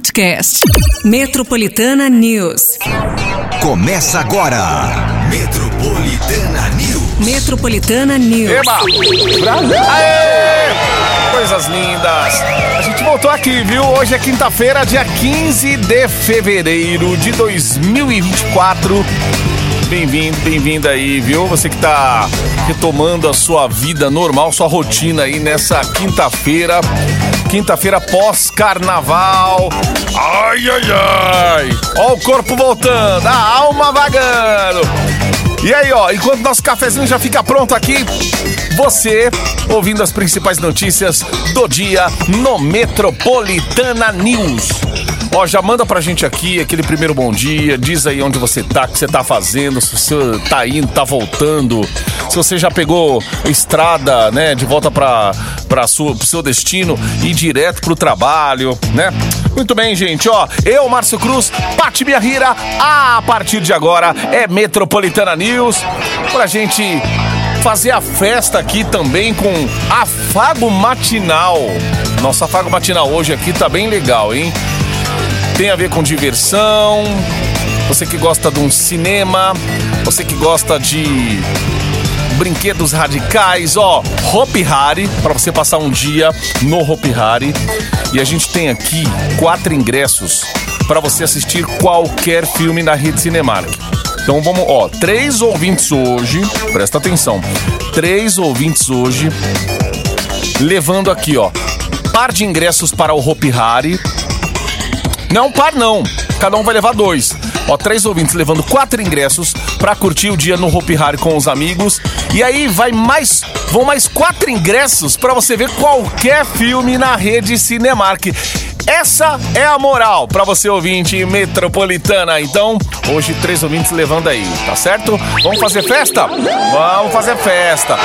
podcast. Metropolitana News. Começa agora. Metropolitana News. Metropolitana News. Eba! Brasil! Aê! Coisas lindas! A gente voltou aqui, viu? Hoje é quinta-feira, dia 15 de fevereiro de 2024. Bem-vindo, bem-vinda aí, viu? Você que tá retomando a sua vida normal, sua rotina aí nessa quinta-feira. Quinta-feira pós-carnaval. Ai, ai, ai! Ó o corpo voltando, a alma vagando. E aí, ó, enquanto nosso cafezinho já fica pronto aqui, você ouvindo as principais notícias do dia no Metropolitana News. Ó, já manda pra gente aqui aquele primeiro bom dia, diz aí onde você tá, o que você tá fazendo, se você tá indo, tá voltando, se você já pegou estrada, né, de volta pra, pra sua, pro seu destino e direto pro trabalho, né? Muito bem, gente, ó, eu, Márcio Cruz, Pati Biarrira, a partir de agora é Metropolitana News, pra gente fazer a festa aqui também com afago matinal. Nosso afago matinal hoje aqui tá bem legal, hein? Tem a ver com diversão, você que gosta de um cinema, você que gosta de brinquedos radicais, ó, Hopi Hari, para você passar um dia no Hopi Hari. E a gente tem aqui quatro ingressos para você assistir qualquer filme na rede Cinemark. Então vamos, ó, três ouvintes hoje, presta atenção, três ouvintes hoje, levando aqui, ó, par de ingressos para o Hopi Hari. Não par não, cada um vai levar dois. Ó, três ouvintes levando quatro ingressos para curtir o dia no Hopi Hari com os amigos. E aí vai mais, vão mais quatro ingressos para você ver qualquer filme na rede Cinemark. Essa é a moral para você ouvinte metropolitana. Então, hoje três ouvintes levando aí, tá certo? Vamos fazer festa? Vamos fazer festa.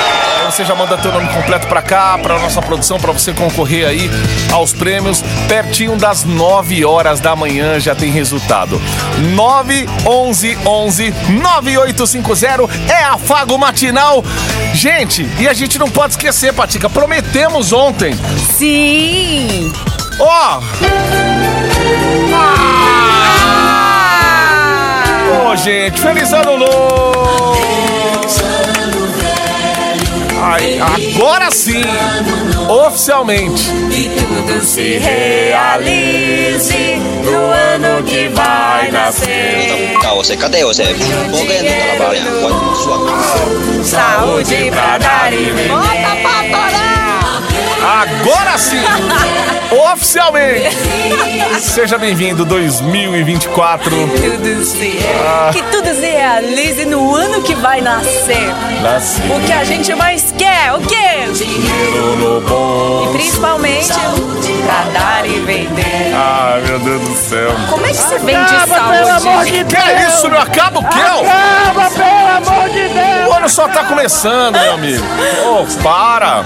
Você já manda teu nome completo para cá, para nossa produção, para você concorrer aí aos prêmios. Pertinho das 9 horas da manhã já tem resultado. 9 11 11 9850 é afago matinal. Gente, e a gente não pode esquecer, Patica, prometemos ontem. Sim! Ó! Ô, gente, feliz ano novo! Ai, agora sim! Oficialmente! Tudo se realize no ano que vai nascer. Tá, você, cadê você? Por que não trabalha com sua Saúde pra dar e vender. Bota pra! Agora sim! Oficialmente! Seja bem-vindo 2024. Tudo se Que tudo se realize no ano que vai nascer. Nasce O que a gente mais quer, o quê? dinheiro no E bolso. principalmente pra dar e vender. Ai, meu Deus do céu. Como é que se vende saúde? Que é isso, meu? Acaba o quê? Acaba, pelo amor de Deus! O ano só tá começando, meu amigo. Ô, para!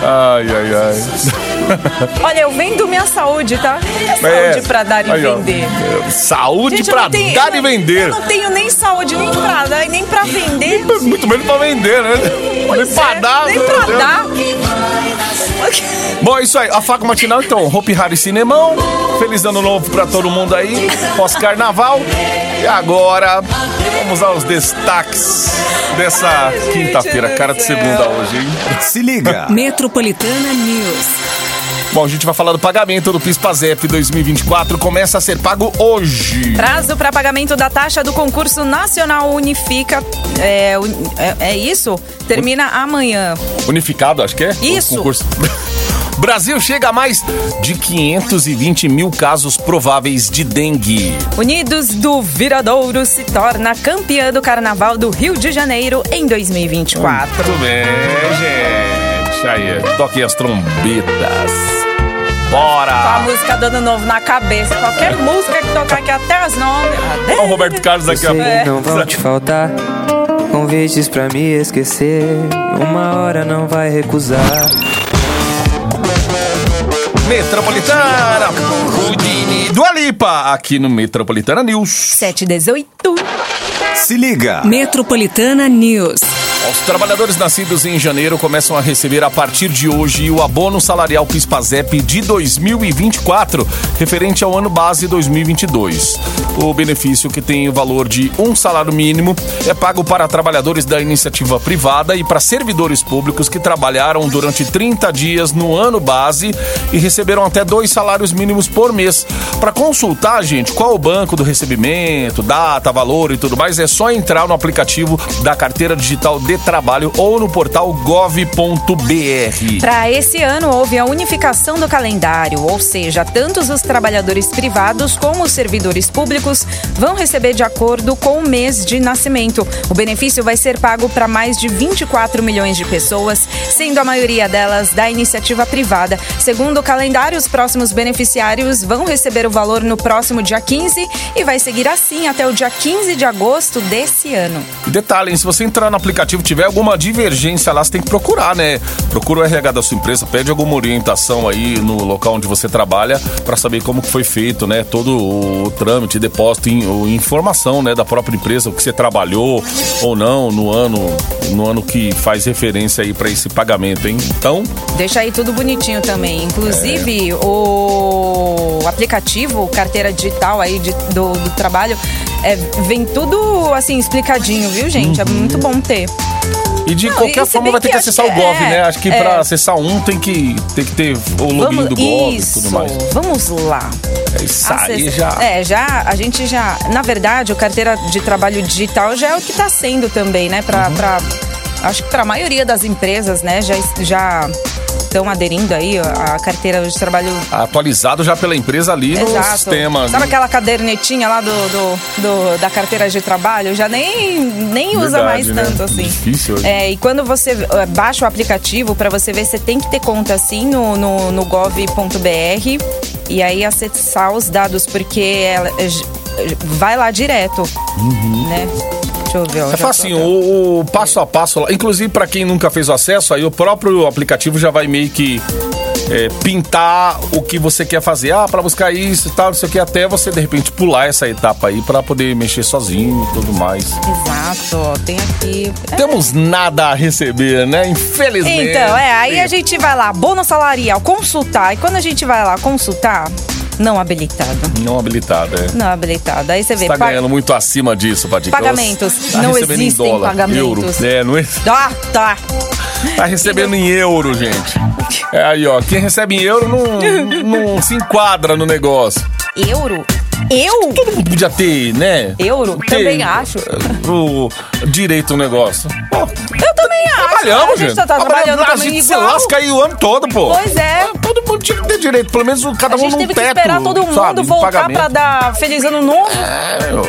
Ai, ai, ai. Olha, eu vendo minha saúde, tá? É saúde pra dar e Aí, ó. vender. Saúde Gente, eu pra tenho- dar e eu vender. não tenho nem saúde, nem pra dar e nem pra vender. Muito menos pra vender, né? Pois Nem pra é, dar, nem pra Deus. dar. Bom, é isso aí. A Faco Matinal, então. Hopi Hari Cinemão. Feliz ano novo pra todo mundo aí. Pós-carnaval. E agora, vamos aos destaques dessa quinta-feira. Cara de segunda hoje, hein? Se liga. Metropolitana News. Bom, a gente vai falar do pagamento do PIS-PASEP 2024. Começa a ser pago hoje. Prazo para pagamento da taxa do concurso nacional unifica. É, é, é isso? Termina amanhã. Unificado, acho que é? Isso. Brasil chega a mais de 520 mil casos prováveis de dengue. Unidos do Viradouro se torna campeã do Carnaval do Rio de Janeiro em 2024. Muito bem, gente. Aí, toquem as trombetas. Com a Bora! música do ano novo na cabeça. Qualquer música que tocar aqui até as nove. Olha o Roberto Carlos daqui a pouco. não vão te faltar convites pra me esquecer. Uma hora não vai recusar. Metropolitana, do Alipa, aqui no Metropolitana News. 718. Se liga. Metropolitana News. Os trabalhadores nascidos em janeiro começam a receber a partir de hoje o abono salarial PIS/PASEP de 2024, referente ao ano base 2022. O benefício, que tem o valor de um salário mínimo, é pago para trabalhadores da iniciativa privada e para servidores públicos que trabalharam durante 30 dias no ano base e receberam até dois salários mínimos por mês. Para consultar, gente, qual o banco do recebimento, data, valor e tudo mais, é só entrar no aplicativo da Carteira Digital de Trabalho ou no portal gov.br. Para esse ano, houve a unificação do calendário, ou seja, tanto os trabalhadores privados como os servidores públicos vão receber de acordo com o mês de nascimento. O benefício vai ser pago para mais de 24 milhões de pessoas, sendo a maioria delas da iniciativa privada. Segundo o calendário, os próximos beneficiários vão receber o valor no próximo dia 15 e vai seguir assim até o dia 15 de agosto desse ano. E detalhe, se você entrar no aplicativo tiver alguma divergência lá, você tem que procurar, né? Procura o RH da sua empresa, pede alguma orientação aí no local onde você trabalha para saber como foi feito, né? Todo o trâmite, depósito, in- o- informação, né, da própria empresa, o que você trabalhou ou não no ano, no ano que faz referência aí para esse pagamento, hein? Então, Deixa aí tudo bonitinho também. Inclusive, o aplicativo, carteira digital aí de- do, do trabalho, é, vem tudo assim explicadinho, viu, gente? É muito bom ter. e de Não, qualquer e forma vai ter que acessar o que- Gov, é, né? Acho que é. para acessar um tem que, tem que ter o login do Gov isso, e tudo mais. vamos lá. É isso aí Acessa- já. É, já, a gente já. Na verdade, o carteira de trabalho digital já é o que está sendo também, né? Uhum. Pra, pra- acho que para a maioria das empresas, né? Já já estão aderindo aí à carteira de trabalho Atualizado já pela empresa ali no Exato. sistema. Sabe né? aquela cadernetinha lá do, do- do- da carteira de trabalho? Já nem, nem usa mais Verdade, né? tanto assim. Difícil hoje. É, e quando você eh, baixa o aplicativo, para você ver, você tem que ter conta assim no, no, no gov.br e aí acessar os dados, porque ela, eh, j- vai lá direto, né? Deixa eu ver. ó, É facinho, o, o passo a passo. Inclusive, para quem nunca fez o acesso, aí o próprio aplicativo já vai meio que é, pintar o que você quer fazer. Ah, para buscar isso e tal, não sei o que, até você de repente pular essa etapa aí para poder mexer sozinho e tudo mais. Exato, tem aqui. É, Temos nada a receber, né? Infelizmente. Então, é, aí a gente vai lá, bônus salarial, consultar. E quando a gente vai lá consultar, não habilitado. Não habilitado, é. Não habilitado. Aí você vê. Você tá ganhando muito acima disso, Patica. Pagamentos. Tá Não existem dólar, pagamentos. Euro. É, não é? Tá, tá. Tá recebendo em euro, gente. É aí, ó. Quem recebe em euro não, não se enquadra no negócio. Euro? Eu? Todo mundo podia ter, né? Euro? Ter, Também acho. eh, O direito ao negócio. Pô, Eu também acho. trabalhamos, a gente gente. tá, tá trabalhando a gente se lasca aí o ano todo, pô. Pois é. Todo mundo tinha que ter direito, pelo menos cada A um gente num teve que teto, esperar todo mundo sabe, voltar pra dar feliz ano novo. É, meu,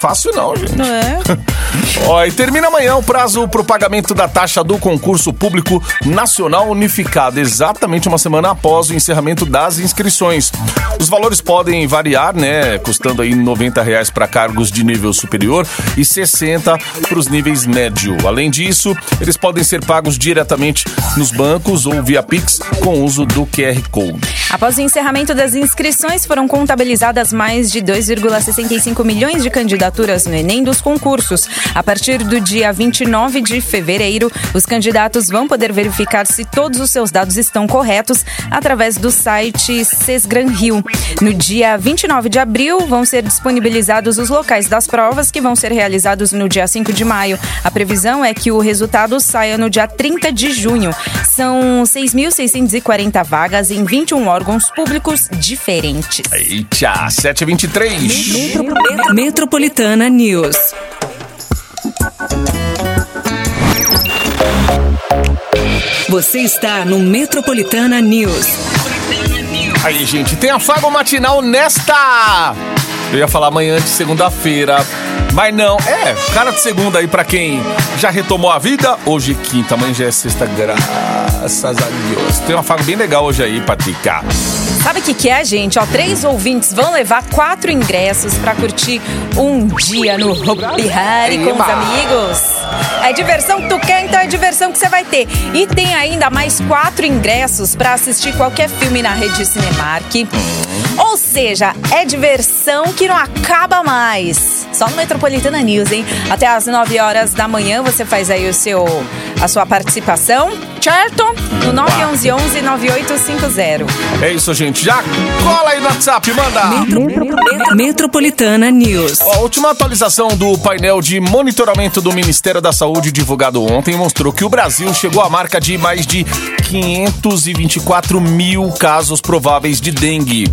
fácil não, gente. Não é? Ó, e termina amanhã o prazo para o pagamento da taxa do concurso público nacional unificado, exatamente uma semana após o encerramento das inscrições. Os valores podem variar, né? Custando aí 90 reais para cargos de nível superior e 60 para os níveis médio. Além disso, eles podem ser pagos diretamente nos bancos ou via Pix com uso do QR Code. Após o encerramento das inscrições, foram contabilizadas mais de 2,65 milhões de candidaturas no Enem dos concursos. A partir do dia 29 de fevereiro, os candidatos vão poder verificar se todos os seus dados estão corretos através do site Sesgran Rio. No dia 29 de abril, vão ser disponibilizados os locais das provas que vão ser realizados no dia 5 de maio. A previsão é que o resultado saia no dia 30 de junho. São 6.640 vagas em 21 órgãos públicos diferentes. Eita, 723. Metropolitana News. Você está no Metropolitana News. Aí, gente, tem afago matinal nesta. Eu ia falar amanhã de segunda-feira. Mas não, é, cara de segunda aí pra quem já retomou a vida. Hoje é quinta, amanhã já é sexta, graças a Deus. Tem um afago bem legal hoje aí, Patica. Sabe o que, que é, gente? Ó, três ouvintes vão levar quatro ingressos pra curtir um dia no Hopi Hari com os amigos. É diversão que tu quer, então é diversão que você vai ter. E tem ainda mais quatro ingressos pra assistir qualquer filme na rede Cinemark. Ou seja, é diversão que não acaba mais. Só no Metropolitana News, hein? Até às 9 horas da manhã você faz aí o seu, a sua participação, certo? No 911-9850. É isso, gente. Já cola aí no WhatsApp, manda! Metropolitana News. A última atualização do painel de monitoramento do Ministério da Saúde, divulgado ontem, mostrou que o Brasil chegou à marca de mais de 524 mil casos prováveis de dengue.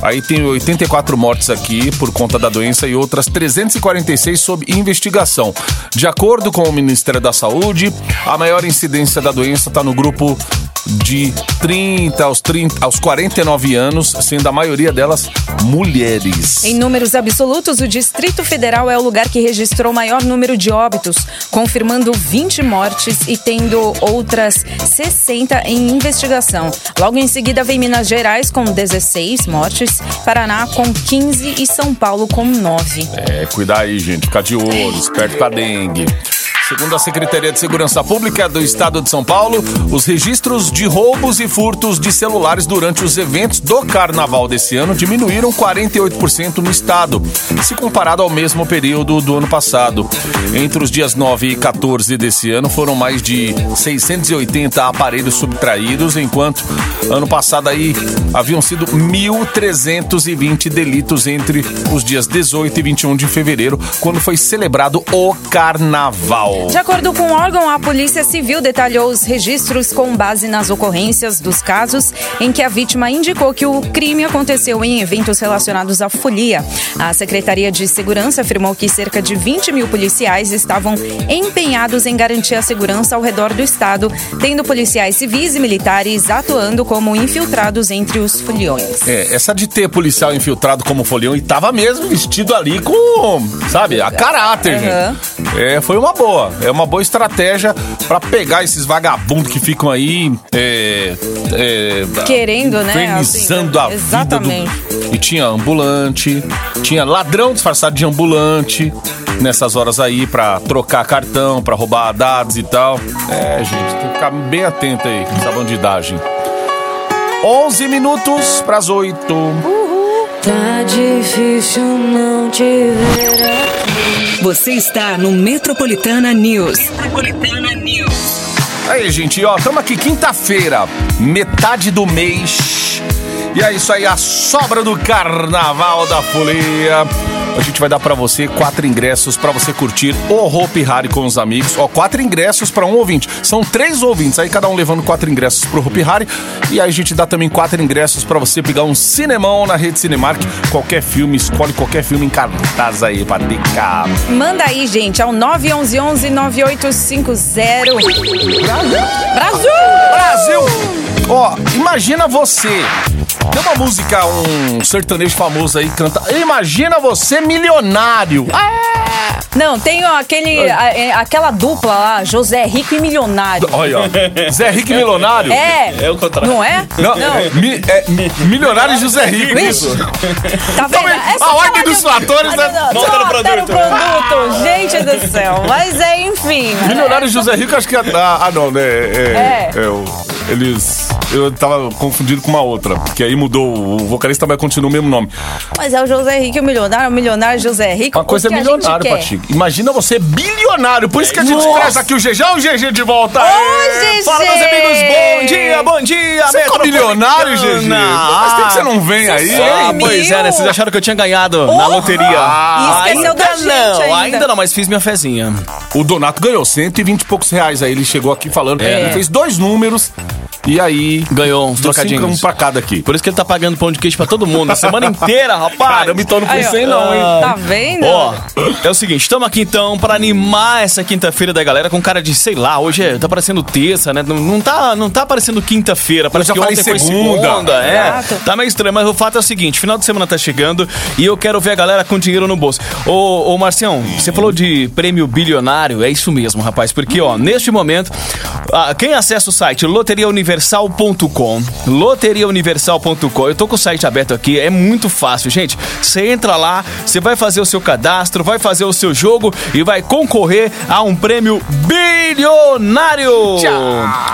Aí tem 84 mortes aqui por conta da doença e outras 346 sob investigação. De acordo com o Ministério da Saúde, a maior incidência da doença está no grupo de 30 aos, 30 aos 49 anos, sendo a maioria delas mulheres. Em números absolutos, o Distrito Federal é o lugar que registrou o maior número de óbitos, confirmando 20 mortes e tendo outras 60 em investigação. Logo em seguida vem Minas Gerais com 16 mortes, Paraná com 15 e São Paulo com 9. É, cuidar aí, gente. Ficar de olho, esperto com dengue. Segundo a Secretaria de Segurança Pública do Estado de São Paulo, os registros de roubos e furtos de celulares durante os eventos do carnaval desse ano diminuíram 48% no estado, se comparado ao mesmo período do ano passado. Entre os dias 9 e 14 desse ano foram mais de 680 aparelhos subtraídos, enquanto ano passado aí haviam sido 1.320 delitos entre os dias 18 e 21 de fevereiro, quando foi celebrado o carnaval. De acordo com o órgão, a Polícia Civil detalhou os registros com base nas ocorrências dos casos em que a vítima indicou que o crime aconteceu em eventos relacionados à folia. A Secretaria de Segurança afirmou que cerca de 20 mil policiais estavam empenhados em garantir a segurança ao redor do estado, tendo policiais civis e militares atuando como infiltrados entre os foliões. É, essa de ter policial infiltrado como folião e tava mesmo vestido ali com, sabe, a caráter, Aham. gente. É, foi uma boa. É uma boa estratégia pra pegar esses vagabundos que ficam aí. É, é, Querendo, né, infernizando assim, a exatamente. vida do. E tinha ambulante, tinha ladrão disfarçado de ambulante nessas horas aí pra trocar cartão, pra roubar dados e tal. É, gente, tem que ficar bem atento aí com essa bandidagem. 11 minutos pras 8. Tá difícil não te ver Você está no Metropolitana News. Aí, gente, ó, estamos aqui quinta-feira, metade do mês. E é isso aí, a sobra do Carnaval da Folia. A gente vai dar pra você quatro ingressos pra você curtir o Hope Harry com os amigos. Ó, quatro ingressos pra um ouvinte. São três ouvintes, aí cada um levando quatro ingressos pro Hope Harry. E aí a gente dá também quatro ingressos pra você pegar um cinemão na rede Cinemark. Qualquer filme, escolhe qualquer filme em cartaz aí pra picar. Manda aí, gente, ao 911-9850. Brasil! Brasil! Ó, imagina você. Tem uma música, um sertanejo famoso aí canta. Imagina você milionário. Ah, Não, tem ó, aquele, a- é, aquela dupla lá, José Rico e Milionário. olha, ó. Zé Rico milionário? É, É o contrário. não é? Não, mi- é, mi- milionário e José Rico, isso. Tá vendo? Também, Essa a é ordem dos fatores, né? Não, não, Volta no só tá produto. produto, gente do céu. Mas é, enfim. Milionário e José Rico, acho que é. Ah, ah, não, né? É. É. é o- eles. Eu tava confundido com uma outra. Que aí mudou. O vocalista mas continua o mesmo nome. Mas é o José Rico e o Milionário, o Milionário José Rico. Uma coisa é milionário. Paty. Imagina você bilionário. Por isso que a gente Nossa. traz aqui o GG. Olha o GG de volta. Ô, Fala, meus GG! amigos, bom dia, bom dia, Você ficou milionário, GG? Faz tempo que você não vem aí, Ah, pois é, né? Vocês acharam que eu tinha ganhado na Porra! loteria. Ah, E esqueceu ainda da gente não, ainda. ainda não, mas fiz minha fezinha. O Donato ganhou 120 e poucos reais. Aí ele chegou aqui falando. É. Ele fez dois números. E aí. Ganhou uns deu cinco, trocadinhos. Um pra cada aqui. Por isso que ele tá pagando pão de queijo pra todo mundo a semana inteira, rapaz. Caramba, então não Aí, ó. pensei não, hein? Tá vendo? Ó, é o seguinte, estamos aqui então pra animar essa quinta-feira da galera com cara de, sei lá, hoje é- tá parecendo terça, né? Não, não tá, não tá parecendo quinta-feira, parece já que ontem foi segunda. segunda, é. Exato. Tá meio estranho, mas o fato é o seguinte, final de semana tá chegando e eu quero ver a galera com dinheiro no bolso. Ô, ô Marcião, você falou de prêmio bilionário, é isso mesmo, rapaz, porque ó, neste momento, ah, quem acessa o site loteriauniversal.com. Loteriauniversal.com. Eu tô com o site aberto aqui, é muito fácil, gente. Você entra lá, você vai fazer o seu cadastro, vai fazer o seu jogo e vai concorrer a um prêmio bilionário.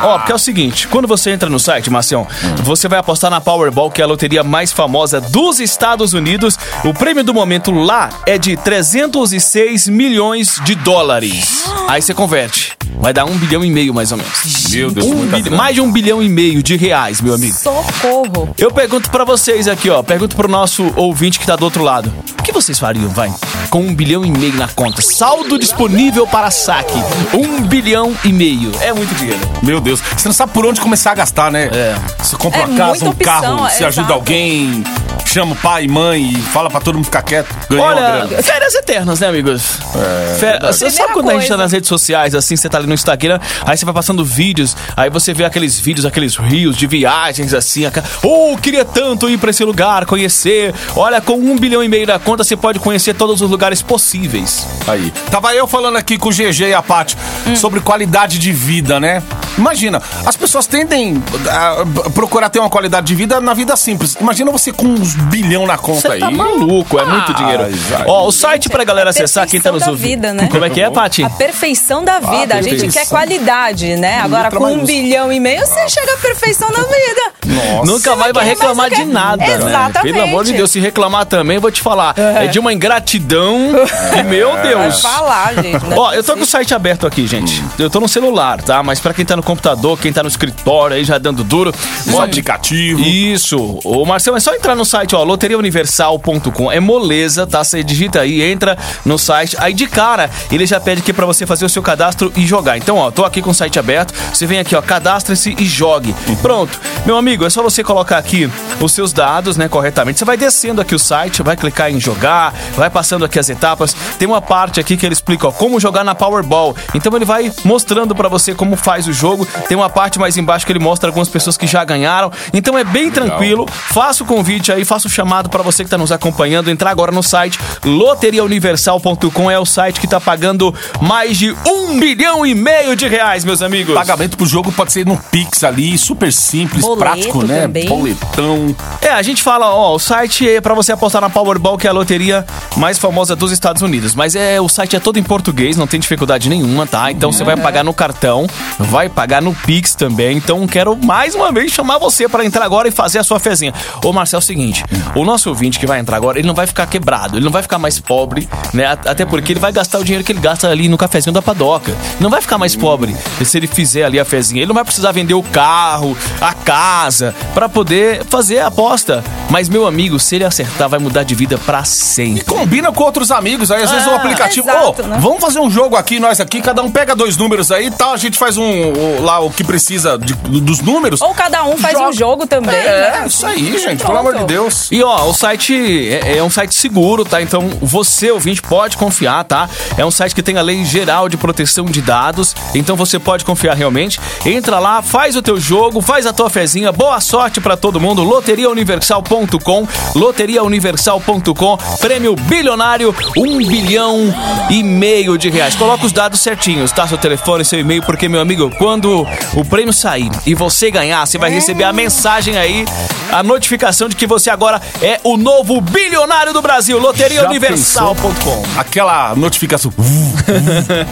Ó, porque é o seguinte, quando você entra no site, Marcião, você vai apostar na Powerball, que é a loteria mais famosa dos Estados Unidos. O prêmio do momento lá é de 306 milhões de dólares. Aí você converte. Vai dar um bilhão e meio, mais ou menos. Meu Deus, Um bilhão- grana. mais de um bilhão e meio de reais, meu amigo. Socorro. Eu pergunto pra vocês aqui, ó. Pergunto pro nosso ouvinte que tá do outro lado. O que vocês fariam, vai? Com um bilhão e meio na conta. Saldo disponível para saque. Um bilhão e meio. É muito dinheiro. Meu Deus. Você não sabe por onde começar a gastar, né? É. Você compra É uma casa, um opção, carro, você é, ajuda exato. alguém, chama o pai e mãe e fala pra todo mundo ficar quieto. Ganhou Olha, grana. férias eternas, né, amigos? É, Você sabe quando a gente tá coisa. nas redes sociais, assim, você tá ali no Instagram, aí você vai passando vídeos, aí você vê aqueles vídeos, aqueles rios de viagens, assim, aquela, oh, queria tanto ir pra esse lugar, conhecer. Olha, com um bilhão e meio na conta, você pode conhecer todos os lugares possíveis. Aí. Tava eu falando aqui com o GG e a Paty Hum. sobre qualidade de vida, né? Imagina, as pessoas tendem a procurar ter uma qualidade de vida na vida simples. Imagina você com uns bilhão na conta Você aí. tá maluco, é muito Ah, dinheiro. Ó, o site pra galera acessar, quem tá nos perfeição da ouvindo. vida, né? Como é que é, Paty? A perfeição da vida. a gente perfeição. quer qualidade, né? Agora, com um bilhão e meio, você chega à perfeição da vida. Nossa. Nunca mais vai reclamar de quer. nada, né? Exatamente. Pelo amor de Deus, se reclamar também, eu vou te falar. É, de uma ingratidão. E meu Vai Deus. falar, gente. né? Ó, eu tô com o site aberto aqui, gente. Eu tô no celular, tá? Mas pra quem tá no computador, quem tá no escritório aí já dando duro. Ó, aplicativo. Isso. Ô, Marcelo, é só entrar no site, ó, loteriauniversal.com. É moleza, tá? Você digita aí, entra no site. Aí de cara, ele já pede aqui pra você fazer o seu cadastro e jogar. Então, ó, tô aqui com o site aberto. Você vem aqui, ó, cadastre-se e jogue. Pronto. Meu amigo, é só você colocar aqui os seus dados, né, corretamente. Você vai descendo aqui o site, vai clicar em jogar, vai passando aqui as etapas. Tem uma parte aqui que ele explica, ó, como jogar na Powerball. Então ele vai mostrando pra você como faz o jogo. Tem uma parte mais embaixo que ele mostra algumas pessoas que já ganharam. Então é bem tranquilo. Faça o convite aí, faça o chamado pra você que tá nos acompanhando. Entrar agora no site loteriauniversal.com é o site que tá pagando mais de um bilhão e meio de reais, meus amigos. Pagamento pro jogo pode ser no Pix ali, super simples, Boleto prático, né? também. Boletão. É, a gente fala, ó, o site é pra você apostar na Powerball, que é a loteria mais famosa dos Estados Unidos. Mas é, o site é todo em português, não tem dificuldade nenhuma, tá? Então você vai pagar no cartão, vai pagar no Pix também. Então quero mais uma vez chamar você pra entrar agora e fazer a sua fezinha. Ô, Marcel, é o seguinte, o nosso ouvinte que vai entrar agora, ele não vai ficar quebrado, ele não vai ficar mais pobre, né? Até porque ele vai gastar o dinheiro que ele gasta ali no cafezinho da padoca. Não vai ficar mais pobre se ele fizer ali a fezinha. Ele não vai precisar vender o carro, a casa, pra poder fazer a aposta. Mas, meu amigo, se ele acertar, vai mudar de vida pra sempre. Combina com outros amigos aí, às vezes o Ah, aplicativo. exato, Ô, né? vamos fazer um jogo aqui, nós aqui, cada um pega dois números aí e tal, a gente faz um o- lá o que precisa de- dos números. Ou cada um faz Joga. um jogo também, É, né? isso aí, gente, Pronto. pelo amor de Deus. E ó, o site é, é um site seguro, tá? Então você, ouvinte, pode confiar, tá? É um site que tem a lei geral de proteção de dados, então você pode confiar realmente. Entra lá, faz o teu jogo, faz a tua fezinha. Boa sorte pra todo mundo. Loteriauniversal.com, loteriauniversal.com, prêmio bilionário, um bilhão e meio de reais. Coloca os dados certinhos, tá? Seu telefone, seu e-mail, porque, meu amigo, quando o prêmio sair e você ganhar, você vai receber a mensagem aí, a notificação de que você agora é o novo bilionário do Brasil. Loteriauniversal.com. Aquela notificação.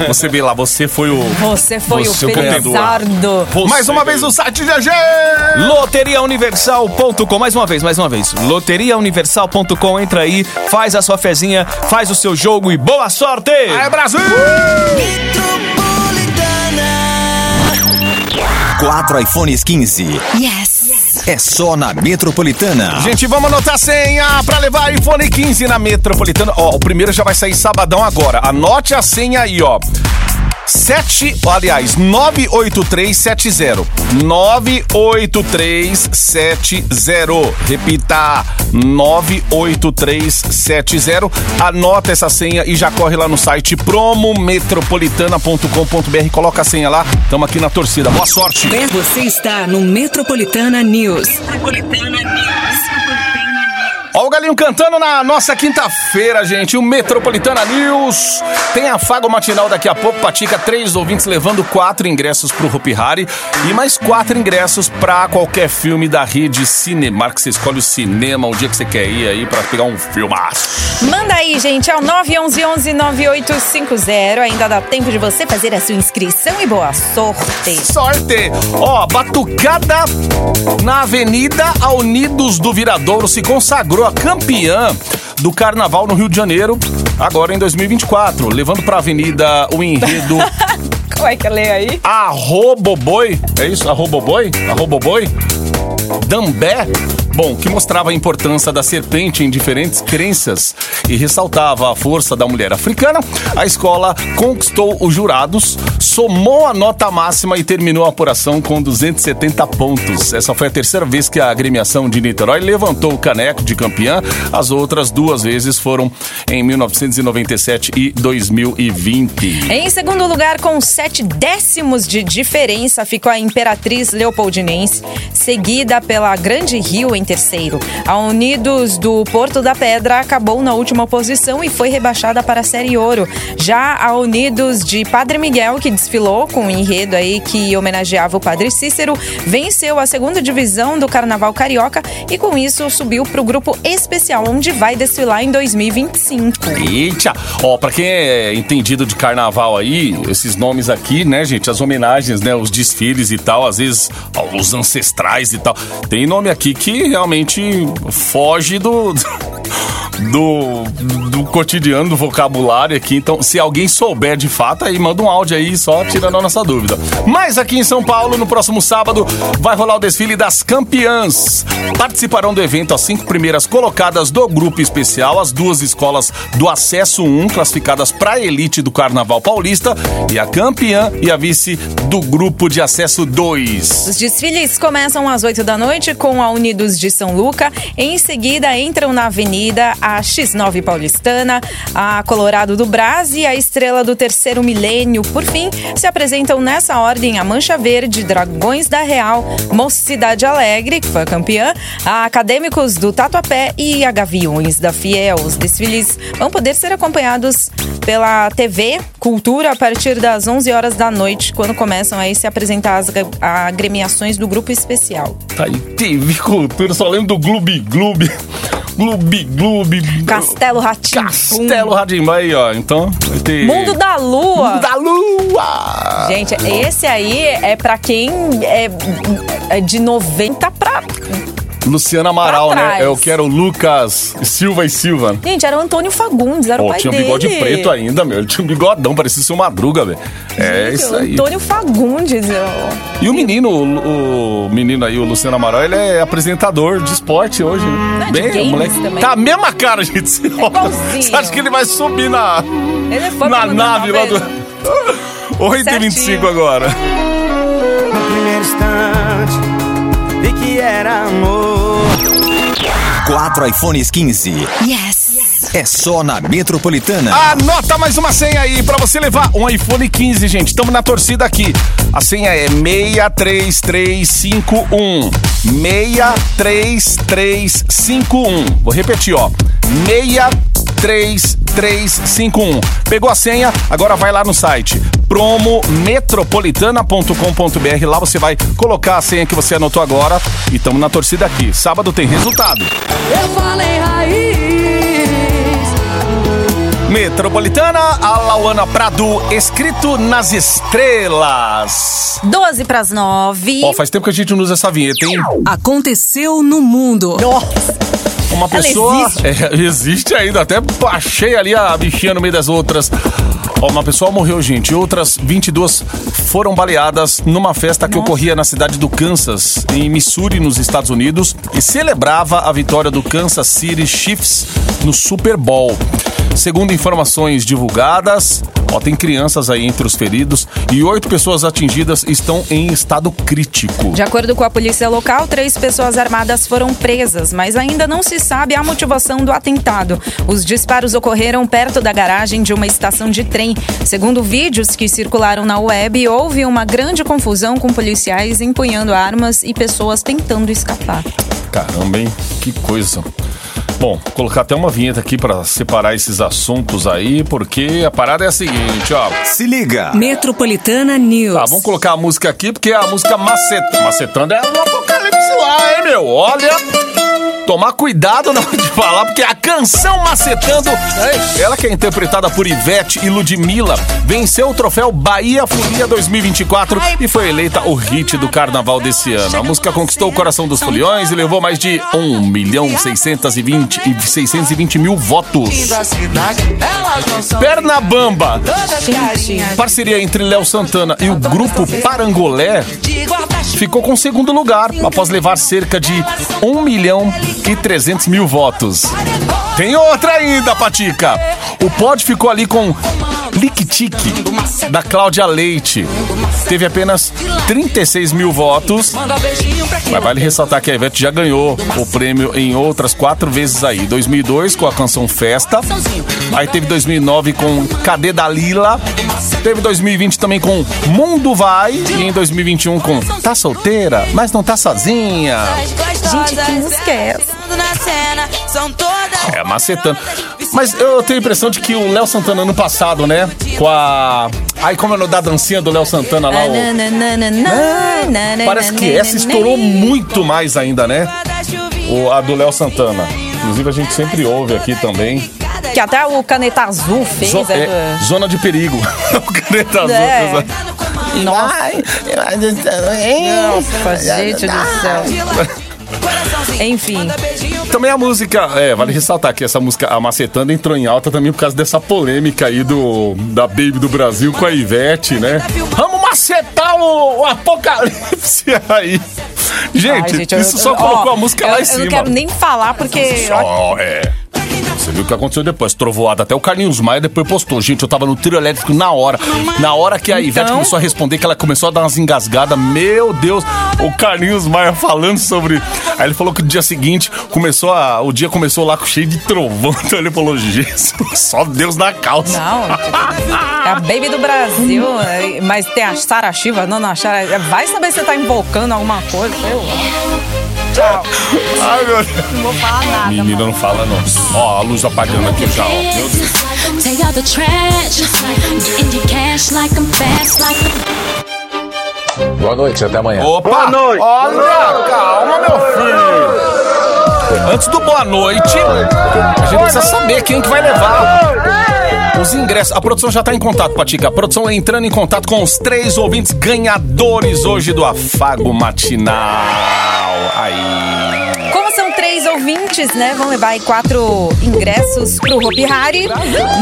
Você vê lá, você foi o. Você foi Você é o o ganhador. Felizardo. Mais uma vez no site GG! Loteriauniversal.com. Mais uma vez, mais uma vez. Loteriauniversal.com. Entra aí, faz a sua fezinha, faz o seu jogo e boa sorte! É Brasil! Quatro iPhones 15. Yes. É só na Metropolitana. Gente, vamos anotar a senha pra levar iPhone 15 na Metropolitana. Ó, o primeiro já vai sair sabadão agora. Anote a senha aí, ó. 7, aliás, 98370. 98370. Repita, 98370. Anota essa senha e já corre lá no site promometropolitana.com.br. Coloca a senha lá. Tamo aqui na torcida. Boa sorte. Você está no Metropolitana News. Metropolitana News. Ó o Galinho cantando na nossa quinta-feira, gente. O Metropolitana News. Tem afago matinal daqui a pouco. Patica, três ouvintes levando quatro ingressos pro Hopi Hari e mais quatro ingressos pra qualquer filme da rede Cinemark. Você escolhe o cinema, o dia que você quer ir aí pra pegar um filmaço. Manda aí, gente, é o 911-9850. Ainda dá tempo de você fazer a sua inscrição e boa sorte. Sorte! Ó, batucada na Avenida a Unidos do Viradouro se consagrou a campeã do Carnaval no Rio de Janeiro, agora em 2024, levando pra Avenida o enredo Como é que lê aí? Arroboboi, é isso? Arroboboi? Arroboboi? Dambé? Bom, que mostrava a importância da serpente em diferentes crenças e ressaltava a força da mulher africana, a escola conquistou os jurados, somou a nota máxima e terminou a apuração com 270 pontos. Essa foi a terceira vez que a agremiação de Niterói levantou o caneco de campeã. As outras duas vezes foram em 1997 e 2020. Em segundo lugar, com sete décimos de diferença, ficou a Imperatriz Leopoldinense, seguida pela Grande Rio em terceiro. A Unidos do Porto da Pedra acabou na última posição e foi rebaixada para a Série Ouro. Já a Unidos de Padre Miguel, que desfilou com um enredo aí que homenageava o Padre Cícero, venceu a segunda divisão do Carnaval Carioca e com isso subiu para o grupo especial, onde vai desfilar em 2025. Eita! Ó, pra quem é entendido de carnaval aí, esses nomes aqui, né, gente? As homenagens, né? Os desfiles e tal, às vezes os ancestrais e tal. Tem nome aqui que realmente foge do. Do, do cotidiano, do vocabulário aqui. Então, se alguém souber de fato, aí manda um áudio aí só tirando a nossa dúvida. Mas aqui em São Paulo, no próximo sábado, vai rolar o desfile das campeãs. Participarão do evento as cinco primeiras colocadas do grupo especial, as duas escolas do Acesso 1, classificadas para a elite do Carnaval Paulista, e a campeã e a vice do grupo de Acesso 2. Os desfiles começam às 8 da noite com a Unidos de São Luca. Em seguida, entram na avenida a X9 Paulistana, a Colorado do Brás e a Estrela do Terceiro Milênio. Por fim, se apresentam nessa ordem a Mancha Verde, Dragões da Real, Mocidade Alegre, que foi a campeã, a Acadêmicos do Tatuapé e a Gaviões da Fiel. Os desfiles vão poder ser acompanhados pela TV Cultura a partir das 11 horas da noite, quando começam aí se apresentar as ag- agremiações do grupo especial. Tá aí, TV Cultura, só lembro do Gloob Gloob. Gloob Gloob. Castelo Ratinho. Castelo Radim, aí, ó. Então, ter. Mundo da Lua. Mundo da Lua! Gente, esse aí é pra quem é, de 90 pra. Luciana Amaral, né? É o que era o Lucas Silva e Silva. Gente, era o Antônio Fagundes, era o Pô, pai tinha um dele. bigode preto ainda, meu. Ele tinha um bigodão, parecia ser uma madruga, velho. É Gente, isso o aí. Antônio Fagundes. ó. E o menino, o, o menino aí, o Luciano Amaral, ele é apresentador de esporte hoje, né? Não é de o moleque. também? Tá a mesma cara, gente. Você olha. igualzinho. Você acha que ele vai subir na, Ele foi na nave lá do. novela. 8 Certinho. 25 agora. No primeiro instante, era amor. Quatro iPhones 15. Yes. É só na Metropolitana. Anota mais uma senha aí pra você levar um iPhone 15, gente. Estamos na torcida aqui. A senha é 63351. 63351. Vou repetir, ó. 63351. Pegou a senha? Agora vai lá no site promometropolitana.com.br. Lá você vai colocar a senha que você anotou agora e estamos na torcida aqui. Sábado tem resultado. Eu falei raiz. Metropolitana, a Lauana Prado, escrito nas estrelas. 12 pras 9. Ó, faz tempo que a gente não usa essa vinheta, hein? Aconteceu no mundo. Uma pessoa. existe? É, existe ainda, até achei ali a bichinha no meio das outras. Ó, uma pessoa morreu, gente, e outras 22 foram baleadas numa festa que ocorria na cidade do Kansas, em Missouri, nos Estados Unidos, e celebrava a vitória do Kansas City Chiefs no Super Bowl. Segundo informações divulgadas, ó, tem crianças aí entre os feridos e oito pessoas atingidas estão em estado crítico. De acordo com a polícia local, três pessoas armadas foram presas, mas ainda não se sabe a motivação do atentado. Os disparos ocorreram perto da garagem de uma estação de trem. Segundo vídeos que circularam na web, houve uma grande confusão com policiais empunhando armas e pessoas tentando escapar. Caramba, hein? Que coisa. Bom, vou colocar até uma vinheta aqui pra separar esses assuntos aí, porque a parada é a seguinte, ó. Se liga. Metropolitana News. Tá, vamos colocar a música aqui, porque a música macet... macetando é do apocalipse lá, hein, meu? Olha, tomar cuidado na hora de falar, porque a canção macetando, ela que é interpretada por Ivete e Ludmilla, venceu o troféu Bahia Folia 2024 e foi eleita o hit do carnaval desse ano. A música conquistou o coração dos foliões e levou mais de 1 milhão 620, e 620 mil votos. Pernabamba, parceria entre Léo Santana e o grupo Parangolé, ficou com segundo lugar, após levar cerca de 1 milhão e 300 mil votos. Tem outra ainda, Patica. O pod ficou ali com Lick-Tic, da Cláudia Leite. Teve apenas 36 mil votos. Mas vale ressaltar que a Ivete já ganhou o prêmio em outras quatro vezes aí. 2002 com a canção Festa. Aí teve 2009 com Cadê Dalila. Teve 2020 também com Mundo Vai. E em 2021 com Tá Solteira, mas não tá sozinha. Gente, que música é essa? É, macetando. Mas eu tenho a impressão de que o Léo Santana ano passado, né? Com a. Ai, como é o nome da dancinha do Léo Santana lá? O... Parece que essa estourou muito mais ainda, né? O, a do Léo Santana. Inclusive a gente sempre ouve aqui também. Que até o Caneta Azul fez. Zo- é, é, zona de perigo. o caneta azul. É. Nossa, nossa, gente do céu. Enfim, Também a música, é, vale ressaltar que essa música, a Macetando, entrou em alta também por causa dessa polêmica aí do da Baby do Brasil com a Ivete, né? Vamos macetar o, o apocalipse aí. Gente, ai, gente, eu- isso só eu- colocou ó, a música eu, lá em eu cima. não quero nem falar porque. Ó, é. Você viu o que aconteceu depois? Trovoada. Até o Carlinhos Maia depois postou. Gente, eu tava no trio elétrico na hora. Na hora que a Ivete Então? começou a responder, que ela começou a dar umas engasgadas. Meu Deus, o Carlinhos Maia falando sobre. Aí ele falou que no dia seguinte começou a. O dia começou lá com cheio de trovão. Então ele falou, Jesus, só Deus na causa. Não, é a Baby do Brasil, é, mas tem a Sara Shiva, não, não, Sara. Vai saber se você tá invocando alguma coisa. Eu... Tchau. Ai, meu Deus. Não vou falar nada. Menina, mano. não fala não. Ó, a luz apagando aqui já, ó. Meu Deus. Take out the trash. Getting your cash like I'm fast, like Boa noite, até amanhã. Opa! Boa noite. Olha, calma, meu filho. Antes do boa noite, a gente precisa saber quem que vai levar os ingressos. A produção já tá em contato, Patica. A produção é entrando em contato com os três ouvintes ganhadores hoje do Afago Matinal. Aí. Três ouvintes, né? Vão levar aí quatro ingressos pro Hopi Hari.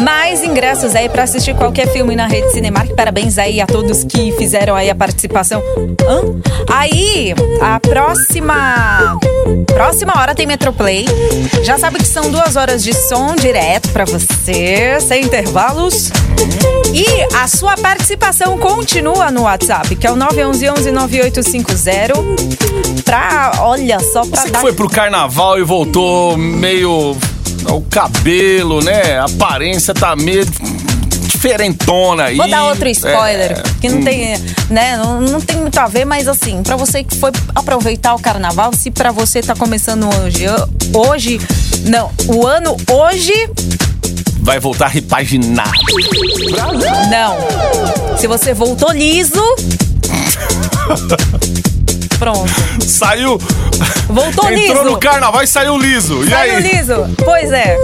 Mais ingressos aí pra assistir qualquer filme na rede Cinemark. Parabéns aí a todos que fizeram aí a participação. Hã? Aí, a próxima... Próxima hora tem Metroplay. Já sabe que são duas horas de som direto pra você, sem intervalos. E a sua participação continua no WhatsApp, que é o 911-9850. Pra, olha só, pra Você dar foi pro carnaval e voltou meio. O cabelo, né? A aparência tá meio diferentona aí. Vou dar outro spoiler, É. que não tem, né, não, não tem muito a ver, mas assim, pra você que foi aproveitar o carnaval, se pra você tá começando hoje, hoje, não, o ano hoje, Vai voltar repaginado. não. Se você voltou liso, pronto. Saiu. Voltou Entrou liso. no carnaval e saiu liso. E Saiu aí? liso? Pois é.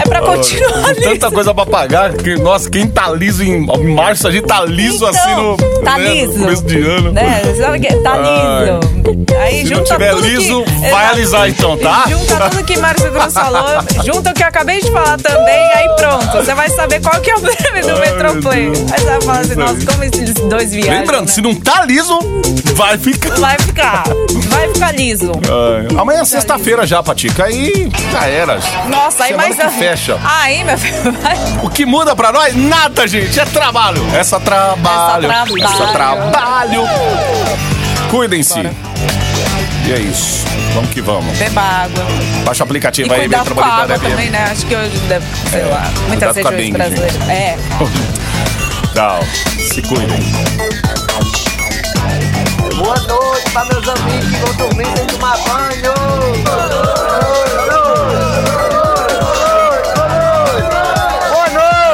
É pra continuar liso. Tanta coisa pra pagar. Que, nossa, quem tá liso em, março, a gente tá liso Então, assim no. tá né, liso. No começo de ano. Né? Tá liso. Aí Se não tiver liso, que... vai alisar então, tá? Junta tudo que Márcio Cruz falou, junta o que eu acabei de falar também, aí pronto. Você vai saber qual que é o prêmio do Metroplay. Aí você vai falar assim, nossa, como esses dois viajam. Lembrando, né? se não tá liso, vai ficar. Vai ficar, vai ficar liso. Ai, Amanhã é sexta-feira já, Patica. Aí já era. Nossa, aí Semana mais... que fecha. Aí, meu filho, vai... O que muda pra nós? Nada, gente. É trabalho. Essa trabalho. Essa trabalho. Essa trabalho. Cuidem-se. E é isso. Vamos que vamos. Beba água. Baixa o aplicativo E aí, água FM. também, né? Acho que hoje deve, sei lá, cuidado muitas regiões brasileiras. É. Tchau. Se cuidem boa noite pra meus amigos que vão dormir sem tomar banho. Boa noite.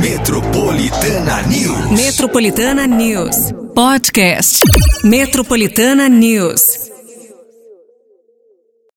Metropolitana News. Metropolitana News. Podcast. Metropolitana News.